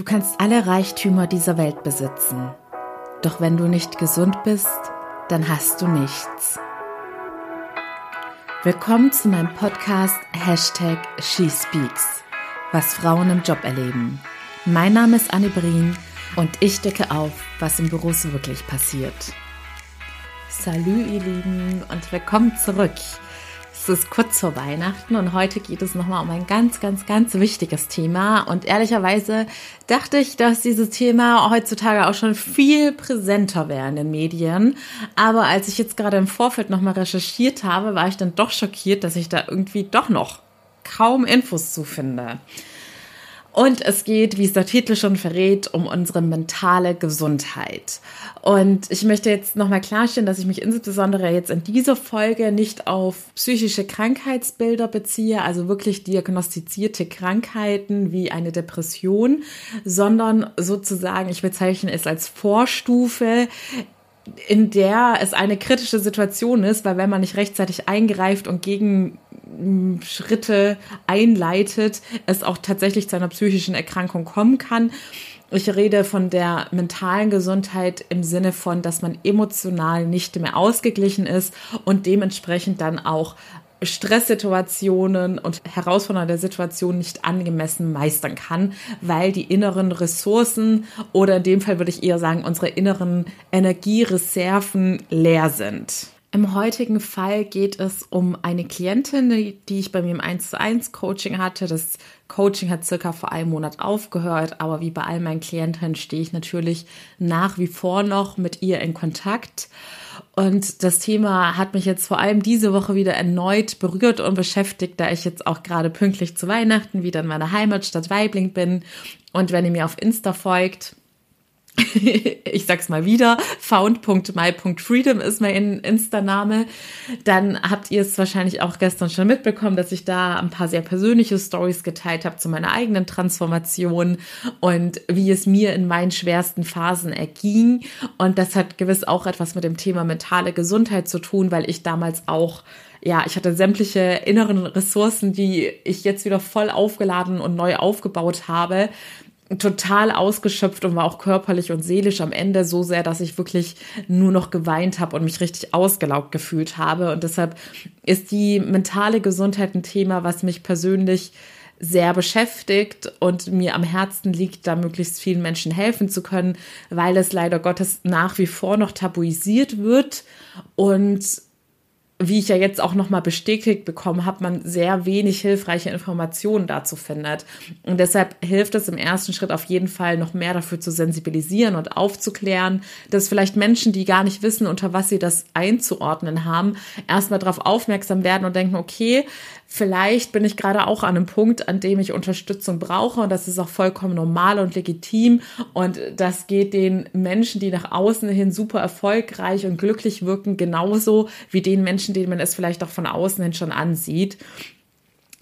Du kannst alle Reichtümer dieser Welt besitzen. Doch wenn du nicht gesund bist, dann hast du nichts. Willkommen zu meinem Podcast Hashtag SheSpeaks, was Frauen im Job erleben. Mein Name ist Anne Brien und ich decke auf, was im Büros wirklich passiert. Salü, ihr Lieben, und willkommen zurück. Es ist kurz vor Weihnachten und heute geht es nochmal um ein ganz, ganz, ganz wichtiges Thema. Und ehrlicherweise dachte ich, dass dieses Thema heutzutage auch schon viel präsenter wäre in den Medien. Aber als ich jetzt gerade im Vorfeld nochmal recherchiert habe, war ich dann doch schockiert, dass ich da irgendwie doch noch kaum Infos zu finde. Und es geht, wie es der Titel schon verrät, um unsere mentale Gesundheit. Und ich möchte jetzt nochmal klarstellen, dass ich mich insbesondere jetzt in dieser Folge nicht auf psychische Krankheitsbilder beziehe, also wirklich diagnostizierte Krankheiten wie eine Depression, sondern sozusagen, ich bezeichne es als Vorstufe in der es eine kritische Situation ist, weil wenn man nicht rechtzeitig eingreift und gegen Schritte einleitet, es auch tatsächlich zu einer psychischen Erkrankung kommen kann. Ich rede von der mentalen Gesundheit im Sinne von, dass man emotional nicht mehr ausgeglichen ist und dementsprechend dann auch Stresssituationen und herausfordernde Situationen nicht angemessen meistern kann, weil die inneren Ressourcen oder in dem Fall würde ich eher sagen, unsere inneren Energiereserven leer sind. Im heutigen Fall geht es um eine Klientin, die ich bei mir im 1 zu 1 Coaching hatte. Das Coaching hat circa vor einem Monat aufgehört, aber wie bei all meinen Klientinnen stehe ich natürlich nach wie vor noch mit ihr in Kontakt. Und das Thema hat mich jetzt vor allem diese Woche wieder erneut berührt und beschäftigt, da ich jetzt auch gerade pünktlich zu Weihnachten wieder in meiner Heimatstadt Weibling bin. Und wenn ihr mir auf Insta folgt, ich sag's mal wieder, found.my.freedom ist mein Insta-Name, dann habt ihr es wahrscheinlich auch gestern schon mitbekommen, dass ich da ein paar sehr persönliche Stories geteilt habe zu meiner eigenen Transformation und wie es mir in meinen schwersten Phasen erging. Und das hat gewiss auch etwas mit dem Thema mentale Gesundheit zu tun, weil ich damals auch ja, ich hatte sämtliche inneren Ressourcen, die ich jetzt wieder voll aufgeladen und neu aufgebaut habe, total ausgeschöpft und war auch körperlich und seelisch am Ende so sehr, dass ich wirklich nur noch geweint habe und mich richtig ausgelaugt gefühlt habe. Und deshalb ist die mentale Gesundheit ein Thema, was mich persönlich sehr beschäftigt und mir am Herzen liegt, da möglichst vielen Menschen helfen zu können, weil es leider Gottes nach wie vor noch tabuisiert wird und wie ich ja jetzt auch nochmal bestätigt bekommen habe, man sehr wenig hilfreiche Informationen dazu findet. Und deshalb hilft es im ersten Schritt auf jeden Fall noch mehr dafür zu sensibilisieren und aufzuklären, dass vielleicht Menschen, die gar nicht wissen, unter was sie das einzuordnen haben, erstmal darauf aufmerksam werden und denken, okay, vielleicht bin ich gerade auch an einem Punkt, an dem ich Unterstützung brauche und das ist auch vollkommen normal und legitim und das geht den Menschen, die nach außen hin super erfolgreich und glücklich wirken, genauso wie den Menschen, denen man es vielleicht auch von außen hin schon ansieht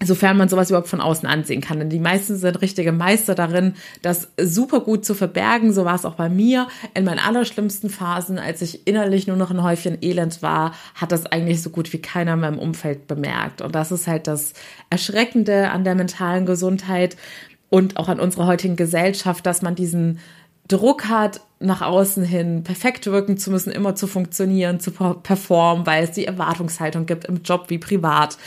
sofern man sowas überhaupt von außen ansehen kann. Denn die meisten sind richtige Meister darin, das super gut zu verbergen. So war es auch bei mir. In meinen allerschlimmsten Phasen, als ich innerlich nur noch ein Häufchen Elend war, hat das eigentlich so gut wie keiner in meinem Umfeld bemerkt. Und das ist halt das Erschreckende an der mentalen Gesundheit und auch an unserer heutigen Gesellschaft, dass man diesen Druck hat, nach außen hin perfekt wirken zu müssen, immer zu funktionieren, zu performen, weil es die Erwartungshaltung gibt im Job wie privat.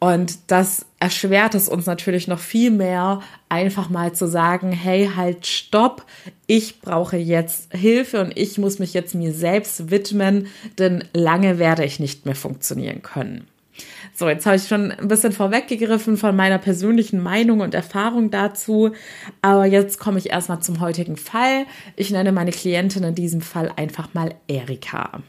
Und das erschwert es uns natürlich noch viel mehr, einfach mal zu sagen, hey, halt, stopp, ich brauche jetzt Hilfe und ich muss mich jetzt mir selbst widmen, denn lange werde ich nicht mehr funktionieren können. So, jetzt habe ich schon ein bisschen vorweggegriffen von meiner persönlichen Meinung und Erfahrung dazu. Aber jetzt komme ich erstmal zum heutigen Fall. Ich nenne meine Klientin in diesem Fall einfach mal Erika.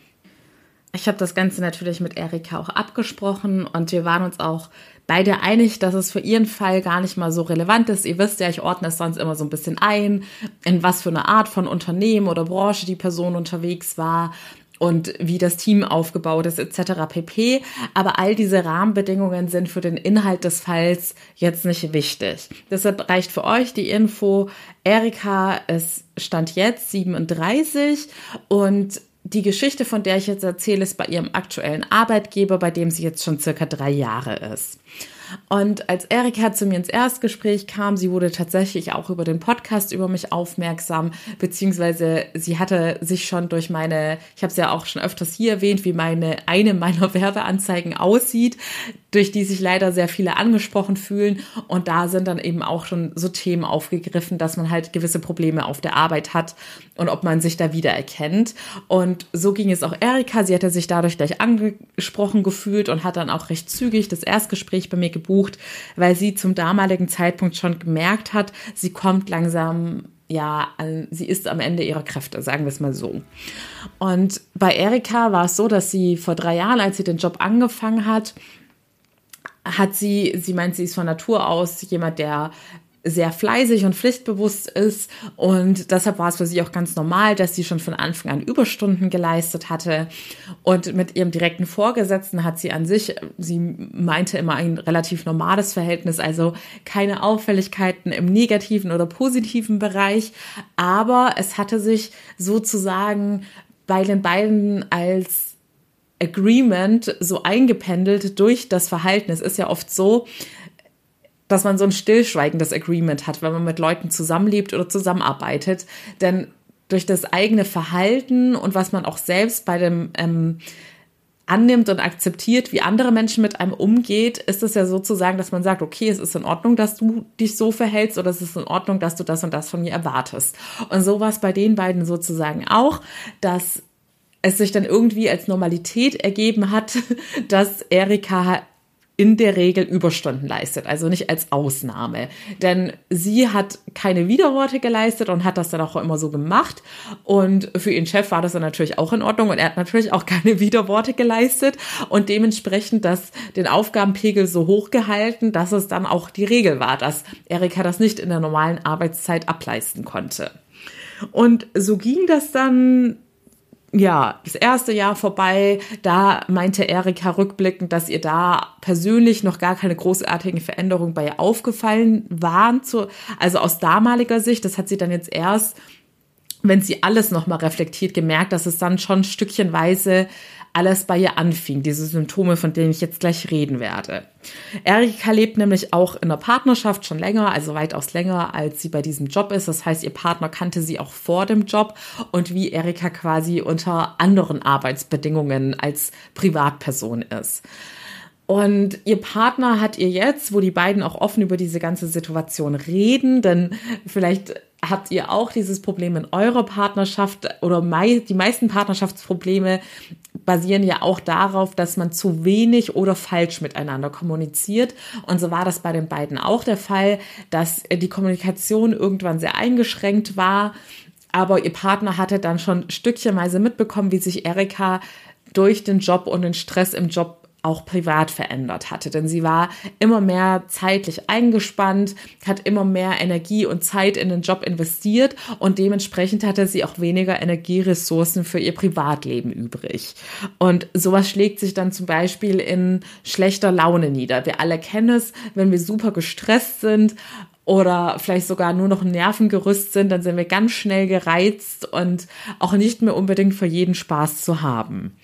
Ich habe das Ganze natürlich mit Erika auch abgesprochen und wir waren uns auch beide einig, dass es für ihren Fall gar nicht mal so relevant ist. Ihr wisst ja, ich ordne es sonst immer so ein bisschen ein, in was für eine Art von Unternehmen oder Branche die Person unterwegs war und wie das Team aufgebaut ist etc. pp. Aber all diese Rahmenbedingungen sind für den Inhalt des Falls jetzt nicht wichtig. Deshalb reicht für euch die Info, Erika ist Stand jetzt 37 und die Geschichte, von der ich jetzt erzähle, ist bei ihrem aktuellen Arbeitgeber, bei dem sie jetzt schon circa drei Jahre ist. Und als Erika zu mir ins Erstgespräch kam, sie wurde tatsächlich auch über den Podcast über mich aufmerksam, beziehungsweise sie hatte sich schon durch meine, ich habe es ja auch schon öfters hier erwähnt, wie meine eine meiner Werbeanzeigen aussieht, durch die sich leider sehr viele angesprochen fühlen. Und da sind dann eben auch schon so Themen aufgegriffen, dass man halt gewisse Probleme auf der Arbeit hat und ob man sich da wiedererkennt. Und so ging es auch Erika. Sie hatte sich dadurch gleich angesprochen gefühlt und hat dann auch recht zügig das Erstgespräch bei mir gebucht, weil sie zum damaligen Zeitpunkt schon gemerkt hat, sie kommt langsam ja, sie ist am Ende ihrer Kräfte, sagen wir es mal so. Und bei Erika war es so, dass sie vor drei Jahren, als sie den Job angefangen hat, hat sie, sie meint, sie ist von Natur aus jemand, der sehr fleißig und pflichtbewusst ist. Und deshalb war es für sie auch ganz normal, dass sie schon von Anfang an Überstunden geleistet hatte. Und mit ihrem direkten Vorgesetzten hat sie an sich, sie meinte immer ein relativ normales Verhältnis, also keine Auffälligkeiten im negativen oder positiven Bereich, aber es hatte sich sozusagen bei den beiden als Agreement so eingependelt durch das Verhalten. Es ist ja oft so, dass man so ein stillschweigendes Agreement hat, wenn man mit Leuten zusammenlebt oder zusammenarbeitet. Denn durch das eigene Verhalten und was man auch selbst bei dem ähm, annimmt und akzeptiert, wie andere Menschen mit einem umgeht, ist es ja sozusagen, dass man sagt, okay, es ist in Ordnung, dass du dich so verhältst oder es ist in Ordnung, dass du das und das von mir erwartest. Und so war es bei den beiden sozusagen auch, dass es sich dann irgendwie als Normalität ergeben hat, dass Erika in der Regel Überstunden leistet, also nicht als Ausnahme. Denn sie hat keine Widerworte geleistet und hat das dann auch immer so gemacht. Und für ihren Chef war das dann natürlich auch in Ordnung und er hat natürlich auch keine Widerworte geleistet und dementsprechend das, den Aufgabenpegel so hoch gehalten, dass es dann auch die Regel war, dass Erika das nicht in der normalen Arbeitszeit ableisten konnte. Und so ging das dann ja, das erste Jahr vorbei, da meinte Erika rückblickend, dass ihr da persönlich noch gar keine großartigen Veränderungen bei ihr aufgefallen waren. Zu, also aus damaliger Sicht, das hat sie dann jetzt erst, wenn sie alles nochmal reflektiert, gemerkt, dass es dann schon stückchenweise alles bei ihr anfing, diese Symptome, von denen ich jetzt gleich reden werde. Erika lebt nämlich auch in einer Partnerschaft schon länger, also weitaus länger, als sie bei diesem Job ist. Das heißt, ihr Partner kannte sie auch vor dem Job und wie Erika quasi unter anderen Arbeitsbedingungen als Privatperson ist. Und ihr Partner hat ihr jetzt, wo die beiden auch offen über diese ganze Situation reden, denn vielleicht habt ihr auch dieses Problem in eurer Partnerschaft oder mei die meisten Partnerschaftsprobleme basieren ja auch darauf, dass man zu wenig oder falsch miteinander kommuniziert. Und so war das bei den beiden auch der Fall, dass die Kommunikation irgendwann sehr eingeschränkt war. Aber ihr Partner hatte dann schon stückchenweise mitbekommen, wie sich Erika durch den Job und den Stress im Job auch privat verändert hatte. Denn sie war immer mehr zeitlich eingespannt, hat immer mehr Energie und Zeit in den Job investiert und dementsprechend hatte sie auch weniger Energieressourcen für ihr Privatleben übrig. Und sowas schlägt sich dann zum Beispiel in schlechter Laune nieder. Wir alle kennen es, wenn wir super gestresst sind oder vielleicht sogar nur noch ein Nervengerüst sind, dann sind wir ganz schnell gereizt und auch nicht mehr unbedingt für jeden Spaß zu haben.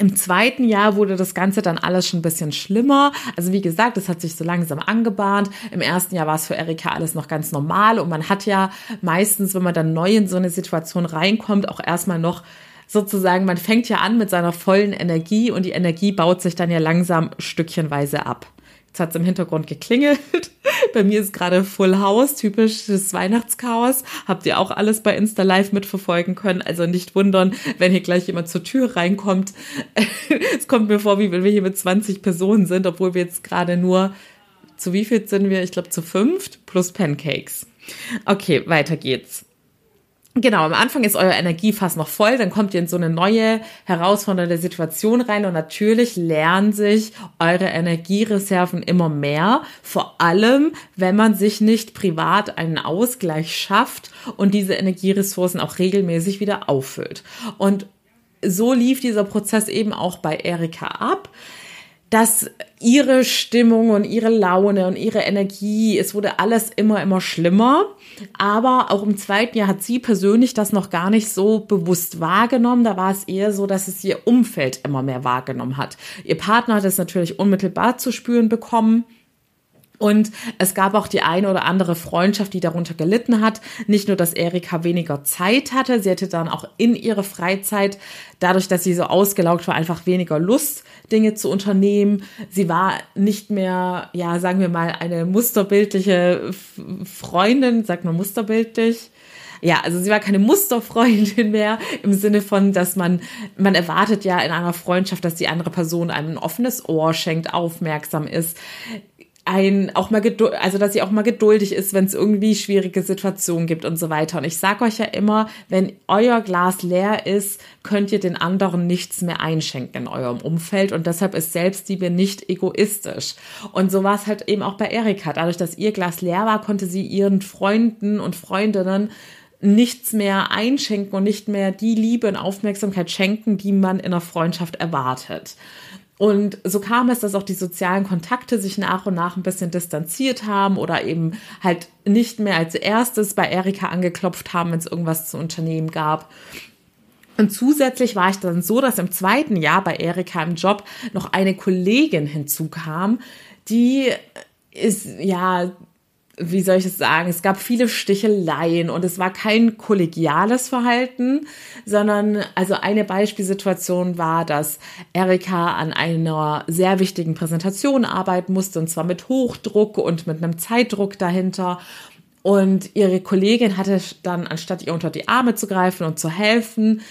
Im zweiten Jahr wurde das Ganze dann alles schon ein bisschen schlimmer. Also wie gesagt, es hat sich so langsam angebahnt. Im ersten Jahr war es für Erika alles noch ganz normal und man hat ja meistens, wenn man dann neu in so eine Situation reinkommt, auch erstmal noch sozusagen, man fängt ja an mit seiner vollen Energie und die Energie baut sich dann ja langsam stückchenweise ab. Jetzt hat es im Hintergrund geklingelt. Bei mir ist gerade Full House, typisches Weihnachtschaos. Habt ihr auch alles bei Insta Live mitverfolgen können. Also nicht wundern, wenn hier gleich jemand zur Tür reinkommt. es kommt mir vor, wie wenn wir hier mit 20 Personen sind, obwohl wir jetzt gerade nur, zu wie viel sind wir? Ich glaube zu fünft plus Pancakes. Okay, weiter geht's. Genau, am Anfang ist euer Energiefass noch voll, dann kommt ihr in so eine neue, herausfordernde Situation rein und natürlich lernen sich eure Energiereserven immer mehr, vor allem, wenn man sich nicht privat einen Ausgleich schafft und diese Energieressourcen auch regelmäßig wieder auffüllt. Und so lief dieser Prozess eben auch bei Erika ab. Dass ihre Stimmung und ihre Laune und ihre Energie, es wurde alles immer, immer schlimmer. Aber auch im zweiten Jahr hat sie persönlich das noch gar nicht so bewusst wahrgenommen. Da war es eher so, dass es ihr Umfeld immer mehr wahrgenommen hat. Ihr Partner hat es natürlich unmittelbar zu spüren bekommen. Und es gab auch die eine oder andere Freundschaft, die darunter gelitten hat. Nicht nur, dass Erika weniger Zeit hatte, sie hatte dann auch in ihrer Freizeit, dadurch, dass sie so ausgelaugt war, einfach weniger Lust, Dinge zu unternehmen. Sie war nicht mehr, ja, sagen wir mal, eine musterbildliche Freundin, sagt man musterbildlich. Ja, also sie war keine Musterfreundin mehr im Sinne von, dass man, man erwartet ja in einer Freundschaft, dass die andere Person einem ein offenes Ohr schenkt, aufmerksam ist ein auch mal geduld, also dass sie auch mal geduldig ist, wenn es irgendwie schwierige Situationen gibt und so weiter. Und ich sage euch ja immer, wenn euer Glas leer ist, könnt ihr den anderen nichts mehr einschenken in eurem Umfeld und deshalb ist Selbstliebe nicht egoistisch. Und so war es halt eben auch bei Erika. Dadurch, dass ihr Glas leer war, konnte sie ihren Freunden und Freundinnen nichts mehr einschenken und nicht mehr die Liebe und Aufmerksamkeit schenken, die man in einer Freundschaft erwartet. Und so kam es, dass auch die sozialen Kontakte sich nach und nach ein bisschen distanziert haben oder eben halt nicht mehr als erstes bei Erika angeklopft haben, wenn es irgendwas zu unternehmen gab. Und zusätzlich war ich dann so, dass im zweiten Jahr bei Erika im Job noch eine Kollegin hinzukam, die ist ja wie soll ich das sagen, es gab viele Sticheleien und es war kein kollegiales Verhalten, sondern also eine Beispielsituation war, dass Erika an einer sehr wichtigen Präsentation arbeiten musste und zwar mit Hochdruck und mit einem Zeitdruck dahinter. Und ihre Kollegin hatte dann, anstatt ihr unter die Arme zu greifen und zu helfen,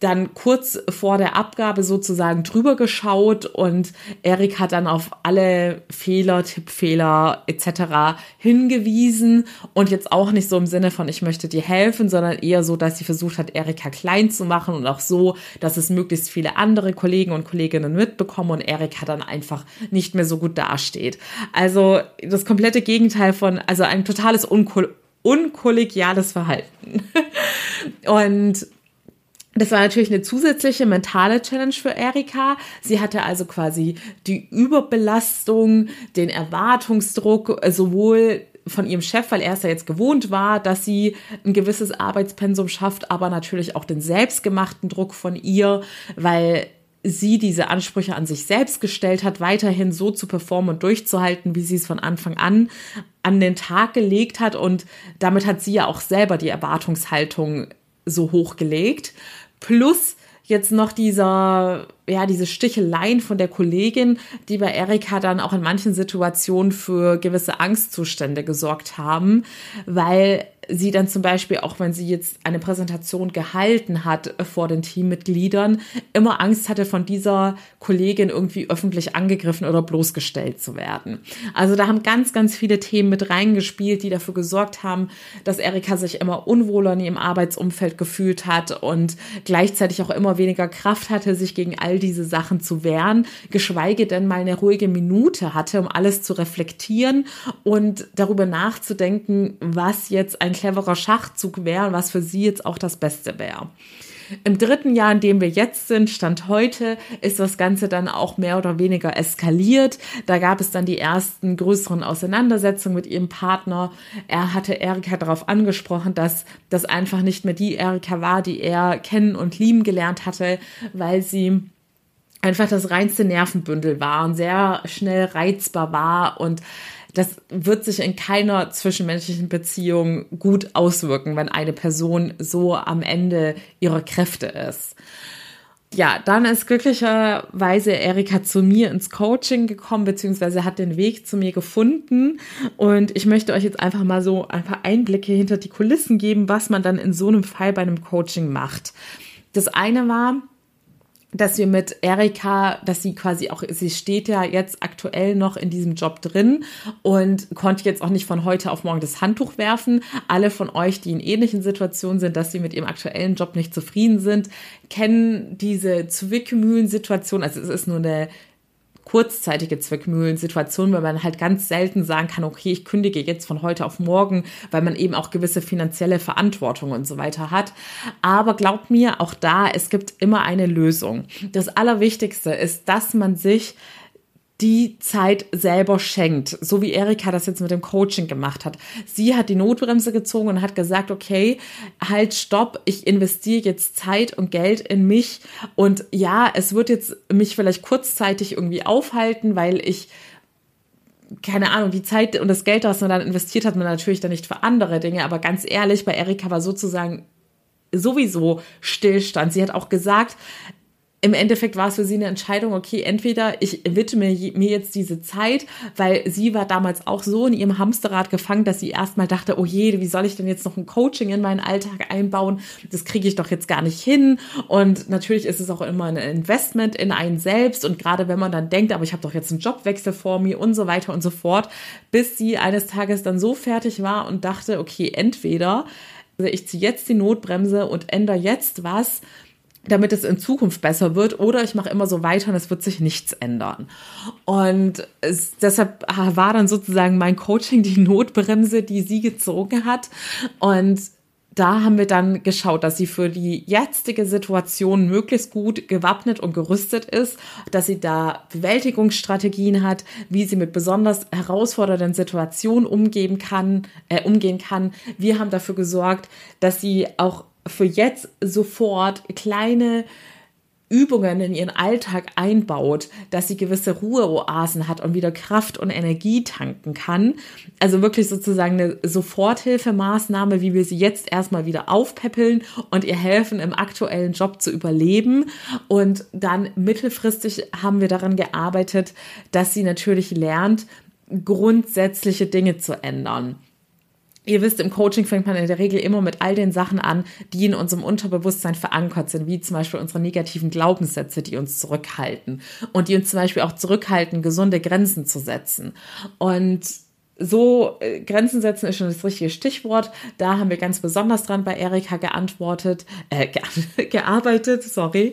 dann kurz vor der Abgabe sozusagen drüber geschaut und Erik hat dann auf alle Fehler, Tippfehler etc. hingewiesen und jetzt auch nicht so im Sinne von ich möchte dir helfen, sondern eher so, dass sie versucht hat, Erika klein zu machen und auch so, dass es möglichst viele andere Kollegen und Kolleginnen mitbekommen und Erika dann einfach nicht mehr so gut dasteht. Also das komplette Gegenteil von, also ein totales Unko unkollegiales Verhalten. und das war natürlich eine zusätzliche mentale Challenge für Erika. Sie hatte also quasi die Überbelastung, den Erwartungsdruck, sowohl von ihrem Chef, weil er es ja jetzt gewohnt war, dass sie ein gewisses Arbeitspensum schafft, aber natürlich auch den selbstgemachten Druck von ihr, weil sie diese Ansprüche an sich selbst gestellt hat, weiterhin so zu performen und durchzuhalten, wie sie es von Anfang an an den Tag gelegt hat. Und damit hat sie ja auch selber die Erwartungshaltung so hochgelegt. Plus jetzt noch dieser, ja, diese Sticheleien von der Kollegin, die bei Erika dann auch in manchen Situationen für gewisse Angstzustände gesorgt haben, weil sie dann zum Beispiel, auch wenn sie jetzt eine Präsentation gehalten hat vor den Teammitgliedern, immer Angst hatte, von dieser Kollegin irgendwie öffentlich angegriffen oder bloßgestellt zu werden. Also da haben ganz, ganz viele Themen mit reingespielt, die dafür gesorgt haben, dass Erika sich immer unwohler in ihrem Arbeitsumfeld gefühlt hat und gleichzeitig auch immer weniger Kraft hatte, sich gegen all diese Sachen zu wehren, geschweige denn mal eine ruhige Minute hatte, um alles zu reflektieren und darüber nachzudenken, was jetzt ein cleverer Schachzug wäre und was für sie jetzt auch das Beste wäre. Im dritten Jahr, in dem wir jetzt sind, Stand heute, ist das Ganze dann auch mehr oder weniger eskaliert. Da gab es dann die ersten größeren Auseinandersetzungen mit ihrem Partner. Er hatte Erika darauf angesprochen, dass das einfach nicht mehr die Erika war, die er kennen und lieben gelernt hatte, weil sie einfach das reinste Nervenbündel war und sehr schnell reizbar war und das wird sich in keiner zwischenmenschlichen Beziehung gut auswirken, wenn eine Person so am Ende ihrer Kräfte ist. Ja, dann ist glücklicherweise Erika zu mir ins Coaching gekommen, beziehungsweise hat den Weg zu mir gefunden. Und ich möchte euch jetzt einfach mal so ein paar Einblicke hinter die Kulissen geben, was man dann in so einem Fall bei einem Coaching macht. Das eine war, dass wir mit Erika, dass sie quasi auch, sie steht ja jetzt aktuell noch in diesem Job drin und konnte jetzt auch nicht von heute auf morgen das Handtuch werfen. Alle von euch, die in ähnlichen Situationen sind, dass sie mit ihrem aktuellen Job nicht zufrieden sind, kennen diese Zwickmühlen-Situation. Also es ist nur eine kurzzeitige Zwickmühlen-Situation, weil man halt ganz selten sagen kann, okay, ich kündige jetzt von heute auf morgen, weil man eben auch gewisse finanzielle Verantwortung und so weiter hat. Aber glaubt mir, auch da, es gibt immer eine Lösung. Das Allerwichtigste ist, dass man sich die Zeit selber schenkt, so wie Erika das jetzt mit dem Coaching gemacht hat. Sie hat die Notbremse gezogen und hat gesagt, okay, halt, stopp, ich investiere jetzt Zeit und Geld in mich und ja, es wird jetzt mich vielleicht kurzzeitig irgendwie aufhalten, weil ich keine Ahnung, die Zeit und das Geld, das man dann investiert hat, man natürlich dann nicht für andere Dinge, aber ganz ehrlich, bei Erika war sozusagen sowieso Stillstand. Sie hat auch gesagt, im Endeffekt war es für sie eine Entscheidung, okay, entweder ich widme mir jetzt diese Zeit, weil sie war damals auch so in ihrem Hamsterrad gefangen, dass sie erstmal dachte, oh je, wie soll ich denn jetzt noch ein Coaching in meinen Alltag einbauen? Das kriege ich doch jetzt gar nicht hin. Und natürlich ist es auch immer ein Investment in einen selbst. Und gerade wenn man dann denkt, aber ich habe doch jetzt einen Jobwechsel vor mir und so weiter und so fort, bis sie eines Tages dann so fertig war und dachte, okay, entweder ich ziehe jetzt die Notbremse und ändere jetzt was, damit es in Zukunft besser wird oder ich mache immer so weiter und es wird sich nichts ändern. Und es, deshalb war dann sozusagen mein Coaching die Notbremse, die sie gezogen hat. Und da haben wir dann geschaut, dass sie für die jetzige Situation möglichst gut gewappnet und gerüstet ist, dass sie da Bewältigungsstrategien hat, wie sie mit besonders herausfordernden Situationen umgehen kann, äh, umgehen kann. Wir haben dafür gesorgt, dass sie auch für jetzt sofort kleine Übungen in ihren Alltag einbaut, dass sie gewisse Ruheoasen hat und wieder Kraft und Energie tanken kann. Also wirklich sozusagen eine Soforthilfemaßnahme, wie wir sie jetzt erstmal wieder aufpäppeln und ihr helfen, im aktuellen Job zu überleben. Und dann mittelfristig haben wir daran gearbeitet, dass sie natürlich lernt, grundsätzliche Dinge zu ändern. Ihr wisst, im Coaching fängt man in der Regel immer mit all den Sachen an, die in unserem Unterbewusstsein verankert sind, wie zum Beispiel unsere negativen Glaubenssätze, die uns zurückhalten und die uns zum Beispiel auch zurückhalten, gesunde Grenzen zu setzen. Und so äh, Grenzen setzen ist schon das richtige Stichwort. Da haben wir ganz besonders dran bei Erika geantwortet, äh, ge gearbeitet, sorry.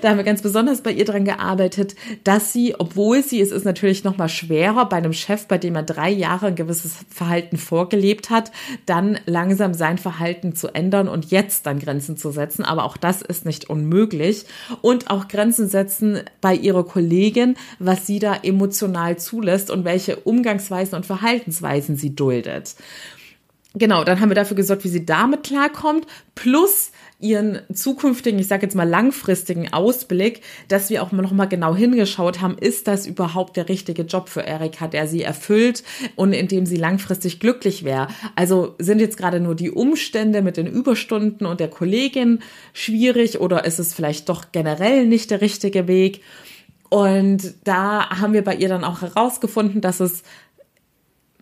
Da haben wir ganz besonders bei ihr dran gearbeitet, dass sie, obwohl sie, es ist natürlich noch mal schwerer bei einem Chef, bei dem er drei Jahre ein gewisses Verhalten vorgelebt hat, dann langsam sein Verhalten zu ändern und jetzt dann Grenzen zu setzen. Aber auch das ist nicht unmöglich. Und auch Grenzen setzen bei ihrer Kollegin, was sie da emotional zulässt und welche Umgangsweisen und Verhalten Verhaltensweisen sie duldet. Genau, dann haben wir dafür gesorgt, wie sie damit klarkommt, plus ihren zukünftigen, ich sage jetzt mal langfristigen Ausblick, dass wir auch noch mal genau hingeschaut haben, ist das überhaupt der richtige Job für Erika, der sie erfüllt und in dem sie langfristig glücklich wäre. Also sind jetzt gerade nur die Umstände mit den Überstunden und der Kollegin schwierig oder ist es vielleicht doch generell nicht der richtige Weg? Und da haben wir bei ihr dann auch herausgefunden, dass es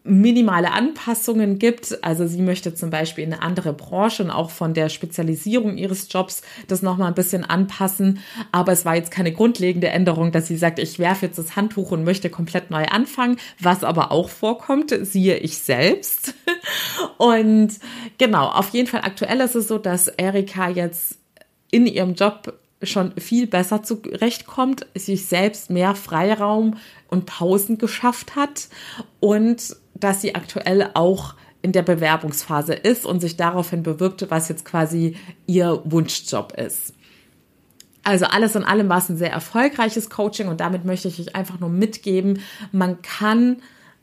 minimale Anpassungen gibt. Also sie möchte zum Beispiel in eine andere Branche und auch von der Spezialisierung ihres Jobs das nochmal ein bisschen anpassen. Aber es war jetzt keine grundlegende Änderung, dass sie sagt, ich werfe jetzt das Handtuch und möchte komplett neu anfangen, was aber auch vorkommt, siehe ich selbst. Und genau, auf jeden Fall aktuell ist es so, dass Erika jetzt in ihrem Job schon viel besser zurechtkommt, sich selbst mehr Freiraum und Pausen geschafft hat und dass sie aktuell auch in der Bewerbungsphase ist und sich daraufhin bewirbt, was jetzt quasi ihr Wunschjob ist. Also alles in allem war es ein sehr erfolgreiches Coaching und damit möchte ich euch einfach nur mitgeben, man kann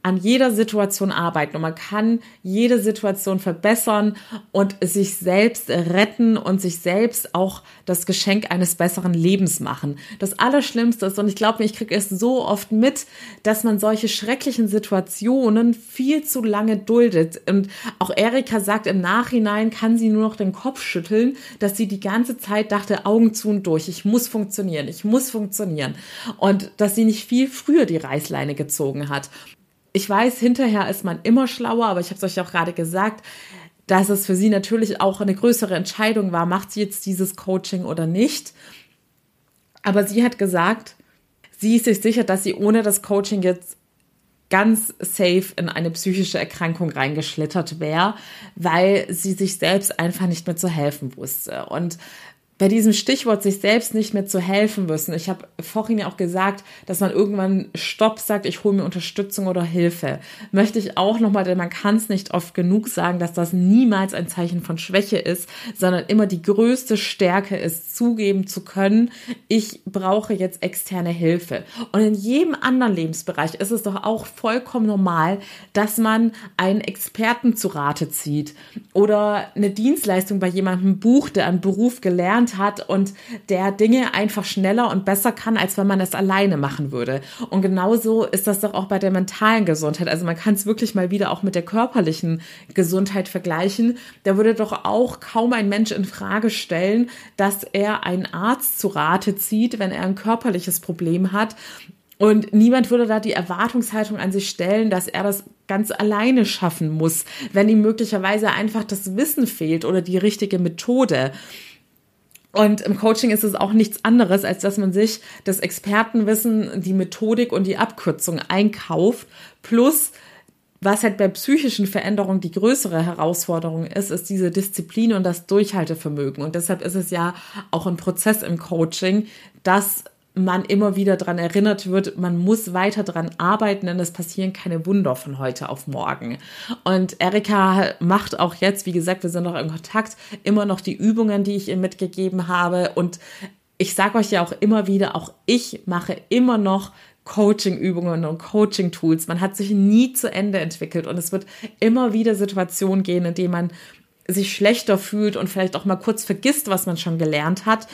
an jeder Situation arbeiten und man kann jede Situation verbessern und sich selbst retten und sich selbst auch das Geschenk eines besseren Lebens machen. Das Allerschlimmste ist, und ich glaube ich kriege es so oft mit, dass man solche schrecklichen Situationen viel zu lange duldet. Und auch Erika sagt, im Nachhinein kann sie nur noch den Kopf schütteln, dass sie die ganze Zeit dachte, Augen zu und durch, ich muss funktionieren, ich muss funktionieren. Und dass sie nicht viel früher die Reißleine gezogen hat. Ich weiß, hinterher ist man immer schlauer, aber ich habe es euch auch gerade gesagt, dass es für sie natürlich auch eine größere Entscheidung war, macht sie jetzt dieses Coaching oder nicht. Aber sie hat gesagt, sie ist sich sicher, dass sie ohne das Coaching jetzt ganz safe in eine psychische Erkrankung reingeschlittert wäre, weil sie sich selbst einfach nicht mehr zu helfen wusste. Und bei diesem Stichwort sich selbst nicht mehr zu helfen wissen. Ich habe vorhin ja auch gesagt, dass man irgendwann Stopp sagt, ich hole mir Unterstützung oder Hilfe. Möchte ich auch nochmal, denn man kann es nicht oft genug sagen, dass das niemals ein Zeichen von Schwäche ist, sondern immer die größte Stärke ist, zugeben zu können, ich brauche jetzt externe Hilfe. Und in jedem anderen Lebensbereich ist es doch auch vollkommen normal, dass man einen Experten zu Rate zieht oder eine Dienstleistung bei jemandem bucht, der einen Beruf gelernt gelernt hat und der Dinge einfach schneller und besser kann, als wenn man es alleine machen würde. Und genauso ist das doch auch bei der mentalen Gesundheit. Also man kann es wirklich mal wieder auch mit der körperlichen Gesundheit vergleichen. Da würde doch auch kaum ein Mensch in Frage stellen, dass er einen Arzt zu Rate zieht, wenn er ein körperliches Problem hat. Und niemand würde da die Erwartungshaltung an sich stellen, dass er das ganz alleine schaffen muss, wenn ihm möglicherweise einfach das Wissen fehlt oder die richtige Methode. Und im Coaching ist es auch nichts anderes, als dass man sich das Expertenwissen, die Methodik und die Abkürzung einkauft. Plus, was halt bei psychischen Veränderungen die größere Herausforderung ist, ist diese Disziplin und das Durchhaltevermögen. Und deshalb ist es ja auch ein Prozess im Coaching, dass man immer wieder daran erinnert wird, man muss weiter daran arbeiten, denn es passieren keine Wunder von heute auf morgen. Und Erika macht auch jetzt, wie gesagt, wir sind noch in Kontakt, immer noch die Übungen, die ich ihr mitgegeben habe. Und ich sage euch ja auch immer wieder, auch ich mache immer noch Coaching-Übungen und Coaching-Tools. Man hat sich nie zu Ende entwickelt und es wird immer wieder Situationen gehen, in denen man sich schlechter fühlt und vielleicht auch mal kurz vergisst, was man schon gelernt hat.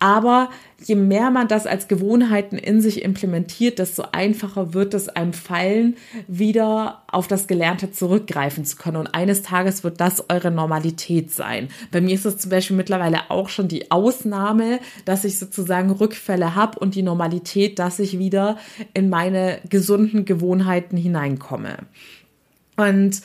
Aber je mehr man das als Gewohnheiten in sich implementiert, desto einfacher wird es einem fallen, wieder auf das Gelernte zurückgreifen zu können. Und eines Tages wird das eure Normalität sein. Bei mir ist es zum Beispiel mittlerweile auch schon die Ausnahme, dass ich sozusagen Rückfälle habe und die Normalität, dass ich wieder in meine gesunden Gewohnheiten hineinkomme. Und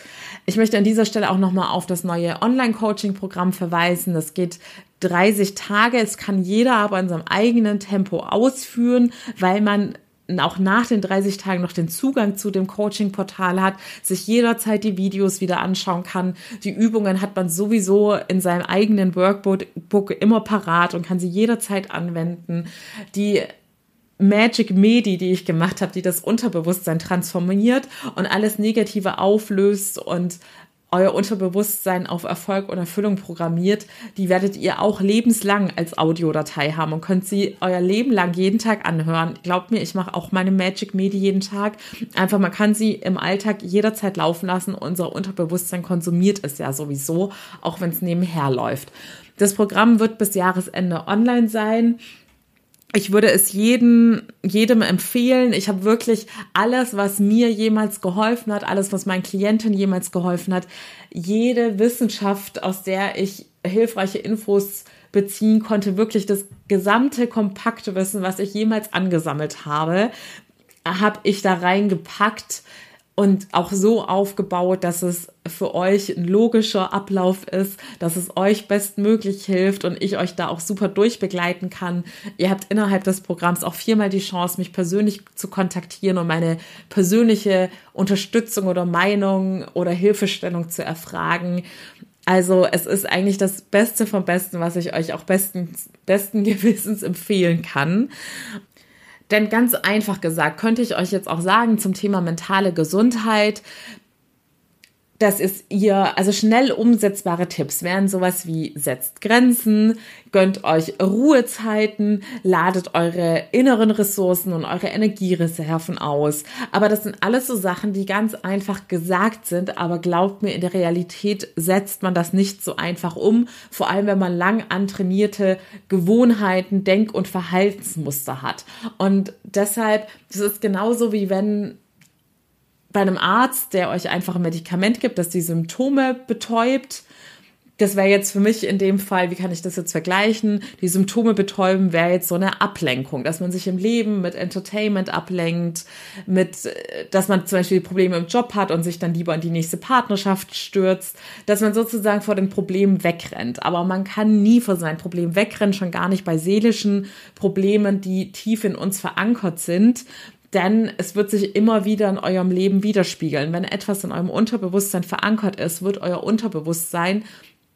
ich möchte an dieser Stelle auch nochmal auf das neue Online-Coaching-Programm verweisen. Das geht 30 Tage. Es kann jeder aber in seinem eigenen Tempo ausführen, weil man auch nach den 30 Tagen noch den Zugang zu dem Coaching-Portal hat, sich jederzeit die Videos wieder anschauen kann. Die Übungen hat man sowieso in seinem eigenen Workbook immer parat und kann sie jederzeit anwenden. Die Magic Medi, die ich gemacht habe, die das Unterbewusstsein transformiert und alles Negative auflöst und euer Unterbewusstsein auf Erfolg und Erfüllung programmiert, die werdet ihr auch lebenslang als Audiodatei haben und könnt sie euer Leben lang jeden Tag anhören. Glaubt mir, ich mache auch meine Magic Medi jeden Tag. Einfach, man kann sie im Alltag jederzeit laufen lassen. Unser Unterbewusstsein konsumiert es ja sowieso, auch wenn es nebenher läuft. Das Programm wird bis Jahresende online sein ich würde es jedem, jedem empfehlen. Ich habe wirklich alles, was mir jemals geholfen hat, alles, was meinen Klienten jemals geholfen hat, jede Wissenschaft, aus der ich hilfreiche Infos beziehen konnte, wirklich das gesamte kompakte Wissen, was ich jemals angesammelt habe, habe ich da reingepackt und auch so aufgebaut, dass es für euch ein logischer Ablauf ist, dass es euch bestmöglich hilft und ich euch da auch super durchbegleiten kann. Ihr habt innerhalb des Programms auch viermal die Chance, mich persönlich zu kontaktieren und meine persönliche Unterstützung oder Meinung oder Hilfestellung zu erfragen. Also es ist eigentlich das Beste vom Besten, was ich euch auch besten, besten Gewissens empfehlen kann. Denn ganz einfach gesagt, könnte ich euch jetzt auch sagen zum Thema mentale Gesundheit, das ist ihr, also schnell umsetzbare Tipps wären sowas wie setzt Grenzen, gönnt euch Ruhezeiten, ladet eure inneren Ressourcen und eure Energiereserven aus. Aber das sind alles so Sachen, die ganz einfach gesagt sind, aber glaubt mir, in der Realität setzt man das nicht so einfach um, vor allem wenn man lang antrainierte Gewohnheiten, Denk- und Verhaltensmuster hat. Und deshalb, das ist genauso wie wenn bei einem Arzt, der euch einfach ein Medikament gibt, das die Symptome betäubt. Das wäre jetzt für mich in dem Fall, wie kann ich das jetzt vergleichen? Die Symptome betäuben wäre jetzt so eine Ablenkung, dass man sich im Leben mit Entertainment ablenkt, mit, dass man zum Beispiel Probleme im Job hat und sich dann lieber in die nächste Partnerschaft stürzt, dass man sozusagen vor den Problemen wegrennt. Aber man kann nie vor seinem Problem wegrennen, schon gar nicht bei seelischen Problemen, die tief in uns verankert sind denn es wird sich immer wieder in eurem Leben widerspiegeln. Wenn etwas in eurem Unterbewusstsein verankert ist, wird euer Unterbewusstsein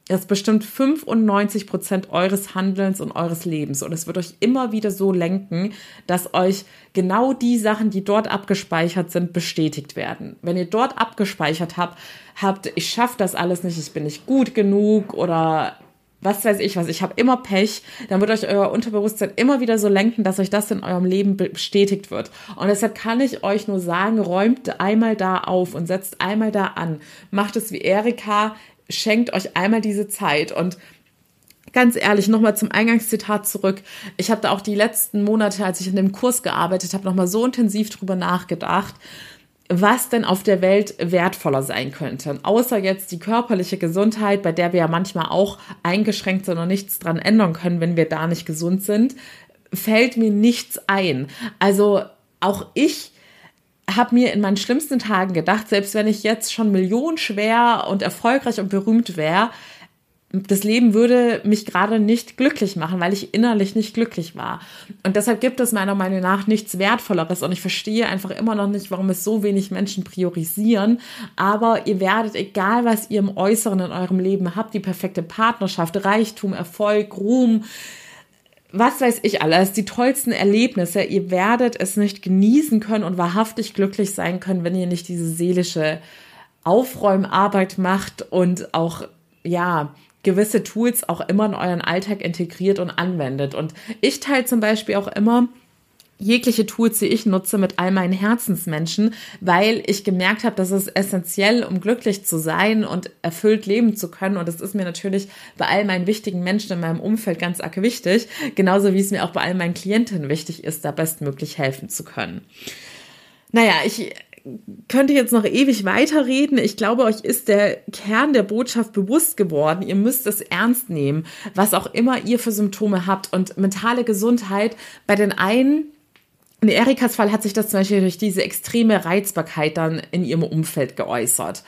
Das bestimmt 95 Prozent eures Handelns und eures Lebens. Und es wird euch immer wieder so lenken, dass euch genau die Sachen, die dort abgespeichert sind, bestätigt werden. Wenn ihr dort abgespeichert habt, habt, ich schaffe das alles nicht, ich bin nicht gut genug oder was weiß ich was, ich habe immer Pech, dann wird euch euer Unterbewusstsein immer wieder so lenken, dass euch das in eurem Leben bestätigt wird. Und deshalb kann ich euch nur sagen, räumt einmal da auf und setzt einmal da an. Macht es wie Erika, schenkt euch einmal diese Zeit und Ganz ehrlich, nochmal zum Eingangszitat zurück. Ich habe da auch die letzten Monate, als ich in dem Kurs gearbeitet habe, nochmal so intensiv drüber nachgedacht, was denn auf der Welt wertvoller sein könnte. Außer jetzt die körperliche Gesundheit, bei der wir ja manchmal auch eingeschränkt sind und nichts dran ändern können, wenn wir da nicht gesund sind, fällt mir nichts ein. Also auch ich habe mir in meinen schlimmsten Tagen gedacht, selbst wenn ich jetzt schon millionenschwer und erfolgreich und berühmt wäre, das Leben würde mich gerade nicht glücklich machen, weil ich innerlich nicht glücklich war. Und deshalb gibt es meiner Meinung nach nichts Wertvolleres. Und ich verstehe einfach immer noch nicht, warum es so wenig Menschen priorisieren. Aber ihr werdet, egal was ihr im Äußeren in eurem Leben habt, die perfekte Partnerschaft, Reichtum, Erfolg, Ruhm, was weiß ich alles, die tollsten Erlebnisse, ihr werdet es nicht genießen können und wahrhaftig glücklich sein können, wenn ihr nicht diese seelische Aufräumarbeit macht und auch, ja, gewisse Tools auch immer in euren Alltag integriert und anwendet. Und ich teile zum Beispiel auch immer jegliche Tools, die ich nutze, mit all meinen Herzensmenschen, weil ich gemerkt habe, dass es essentiell, um glücklich zu sein und erfüllt leben zu können. Und das ist mir natürlich bei all meinen wichtigen Menschen in meinem Umfeld ganz arg wichtig, genauso wie es mir auch bei all meinen Klientinnen wichtig ist, da bestmöglich helfen zu können. Naja, ich könnte jetzt noch ewig weiterreden. Ich glaube, euch ist der Kern der Botschaft bewusst geworden. Ihr müsst es ernst nehmen, was auch immer ihr für Symptome habt. Und mentale Gesundheit bei den einen in Erikas Fall hat sich das zum Beispiel durch diese extreme Reizbarkeit dann in ihrem Umfeld geäußert.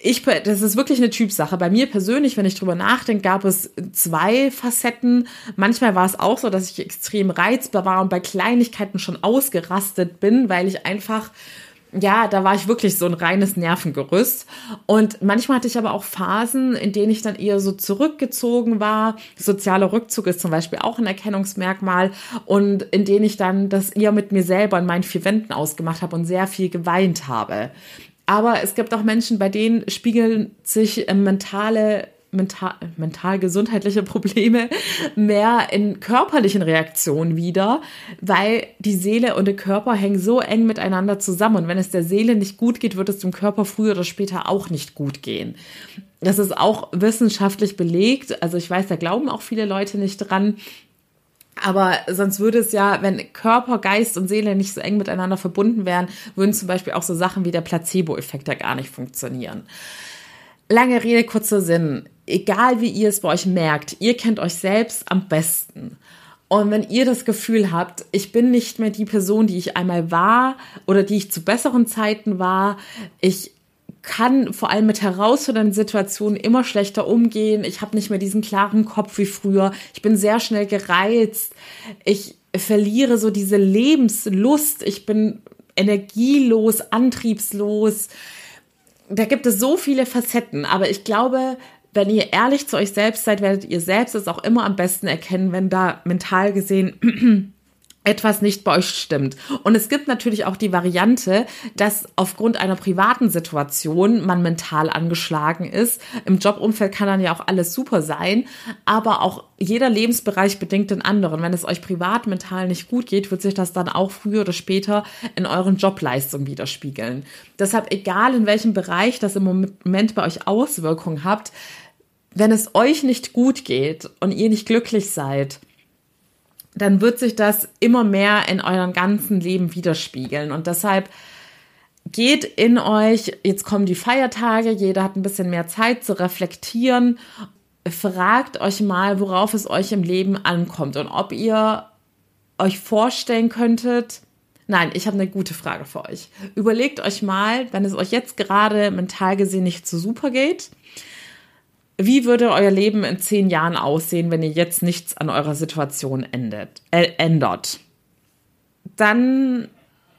Ich, das ist wirklich eine Typsache. Bei mir persönlich, wenn ich drüber nachdenke, gab es zwei Facetten. Manchmal war es auch so, dass ich extrem reizbar war und bei Kleinigkeiten schon ausgerastet bin, weil ich einfach ja, da war ich wirklich so ein reines Nervengerüst. Und manchmal hatte ich aber auch Phasen, in denen ich dann eher so zurückgezogen war. Sozialer Rückzug ist zum Beispiel auch ein Erkennungsmerkmal. Und in denen ich dann das eher mit mir selber in meinen vier Wänden ausgemacht habe und sehr viel geweint habe. Aber es gibt auch Menschen, bei denen spiegeln sich mentale mental, mental gesundheitliche Probleme mehr in körperlichen Reaktionen wieder, weil die Seele und der Körper hängen so eng miteinander zusammen. Und wenn es der Seele nicht gut geht, wird es dem Körper früher oder später auch nicht gut gehen. Das ist auch wissenschaftlich belegt. Also ich weiß, da glauben auch viele Leute nicht dran. Aber sonst würde es ja, wenn Körper, Geist und Seele nicht so eng miteinander verbunden wären, würden zum Beispiel auch so Sachen wie der Placebo-Effekt ja gar nicht funktionieren. Lange Rede, kurzer Sinn egal wie ihr es bei euch merkt, ihr kennt euch selbst am besten. Und wenn ihr das Gefühl habt, ich bin nicht mehr die Person, die ich einmal war oder die ich zu besseren Zeiten war, ich kann vor allem mit herausfordernden Situationen immer schlechter umgehen, ich habe nicht mehr diesen klaren Kopf wie früher, ich bin sehr schnell gereizt, ich verliere so diese Lebenslust, ich bin energielos, antriebslos. Da gibt es so viele Facetten, aber ich glaube, wenn ihr ehrlich zu euch selbst seid, werdet ihr selbst es auch immer am besten erkennen, wenn da mental gesehen etwas nicht bei euch stimmt. Und es gibt natürlich auch die Variante, dass aufgrund einer privaten Situation man mental angeschlagen ist. Im Jobumfeld kann dann ja auch alles super sein, aber auch jeder Lebensbereich bedingt den anderen. Wenn es euch privat mental nicht gut geht, wird sich das dann auch früher oder später in euren Jobleistungen widerspiegeln. Deshalb, egal in welchem Bereich das im Moment bei euch Auswirkungen habt, wenn es euch nicht gut geht und ihr nicht glücklich seid, dann wird sich das immer mehr in eurem ganzen Leben widerspiegeln. Und deshalb geht in euch, jetzt kommen die Feiertage, jeder hat ein bisschen mehr Zeit zu reflektieren. Fragt euch mal, worauf es euch im Leben ankommt und ob ihr euch vorstellen könntet, Nein, ich habe eine gute Frage für euch. Überlegt euch mal, wenn es euch jetzt gerade mental gesehen nicht so super geht, wie würde euer Leben in zehn Jahren aussehen, wenn ihr jetzt nichts an eurer Situation endet, äh, ändert? Dann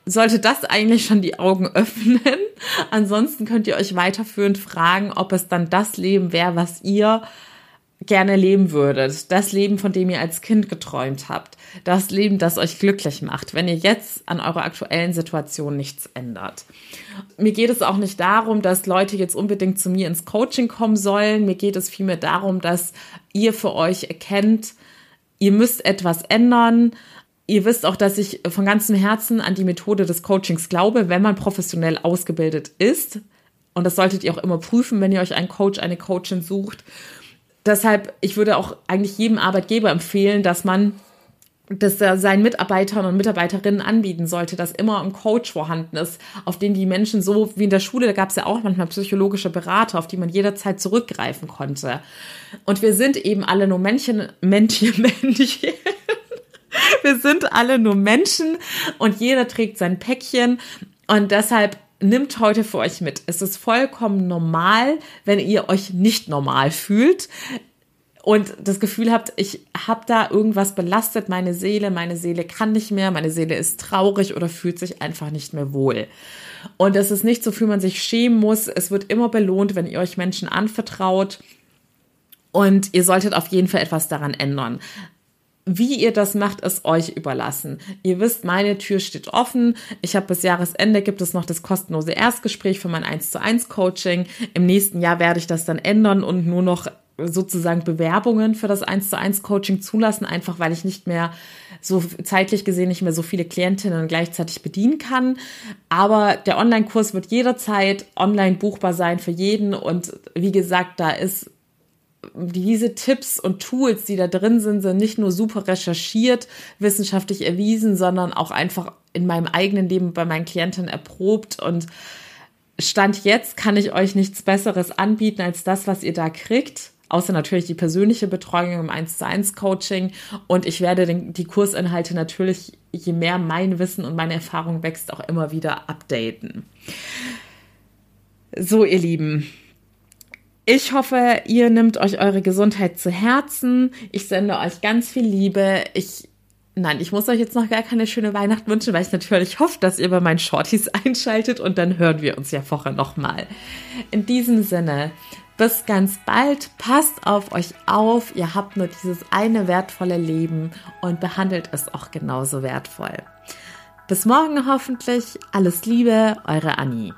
sollte das eigentlich schon die Augen öffnen. Ansonsten könnt ihr euch weiterführend fragen, ob es dann das Leben wäre, was ihr gerne leben würdet. Das Leben, von dem ihr als Kind geträumt habt. Das Leben, das euch glücklich macht, wenn ihr jetzt an eurer aktuellen Situation nichts ändert. Mir geht es auch nicht darum, dass Leute jetzt unbedingt zu mir ins Coaching kommen sollen. Mir geht es vielmehr darum, dass ihr für euch erkennt, ihr müsst etwas ändern Ihr wisst auch, dass ich von ganzem Herzen an die Methode des Coachings glaube, wenn man professionell ausgebildet ist. Und das solltet ihr auch immer prüfen, wenn ihr euch einen Coach, eine Coachin sucht. Deshalb, ich würde auch eigentlich jedem Arbeitgeber empfehlen, dass man das seinen Mitarbeitern und Mitarbeiterinnen anbieten sollte, dass immer ein Coach vorhanden ist, auf den die Menschen so wie in der Schule, da gab es ja auch manchmal psychologische Berater, auf die man jederzeit zurückgreifen konnte. Und wir sind eben alle nur Männchen, Männchen, Männchen. Wir sind alle nur Menschen und jeder trägt sein Päckchen und deshalb nimmt heute für euch mit. Es ist vollkommen normal, wenn ihr euch nicht normal fühlt und das Gefühl habt, ich habe da irgendwas belastet, meine Seele, meine Seele kann nicht mehr, meine Seele ist traurig oder fühlt sich einfach nicht mehr wohl. Und es ist nicht so, viel man sich schämen muss. Es wird immer belohnt, wenn ihr euch Menschen anvertraut. Und ihr solltet auf jeden Fall etwas daran ändern. Wie ihr das macht, ist euch überlassen. Ihr wisst, meine Tür steht offen. Ich habe bis Jahresende gibt es noch das kostenlose Erstgespräch für mein 1 zu 1 Coaching. Im nächsten Jahr werde ich das dann ändern und nur noch sozusagen Bewerbungen für das 1 zu 1 Coaching zulassen, einfach weil ich nicht mehr so zeitlich gesehen nicht mehr so viele Klientinnen gleichzeitig bedienen kann. Aber der Online-Kurs wird jederzeit online buchbar sein für jeden. Und wie gesagt, da ist diese Tipps und Tools, die da drin sind, sind nicht nur super recherchiert, wissenschaftlich erwiesen, sondern auch einfach in meinem eigenen Leben bei meinen Klienten erprobt und Stand jetzt kann ich euch nichts Besseres anbieten als das, was ihr da kriegt. Außer natürlich die persönliche Betreuung im 1 zu 1 Coaching. Und ich werde den, die Kursinhalte natürlich, je mehr mein Wissen und meine Erfahrung wächst, auch immer wieder updaten. So, ihr Lieben. Ich hoffe, ihr nehmt euch eure Gesundheit zu Herzen. Ich sende euch ganz viel Liebe. Ich Nein, ich muss euch jetzt noch gar keine schöne Weihnacht wünschen, weil ich natürlich hoffe, dass ihr bei meinen Shorties einschaltet und dann hören wir uns ja vorher nochmal. In diesem Sinne, bis ganz bald. Passt auf euch auf. Ihr habt nur dieses eine wertvolle Leben und behandelt es auch genauso wertvoll. Bis morgen hoffentlich. Alles Liebe, eure Annie.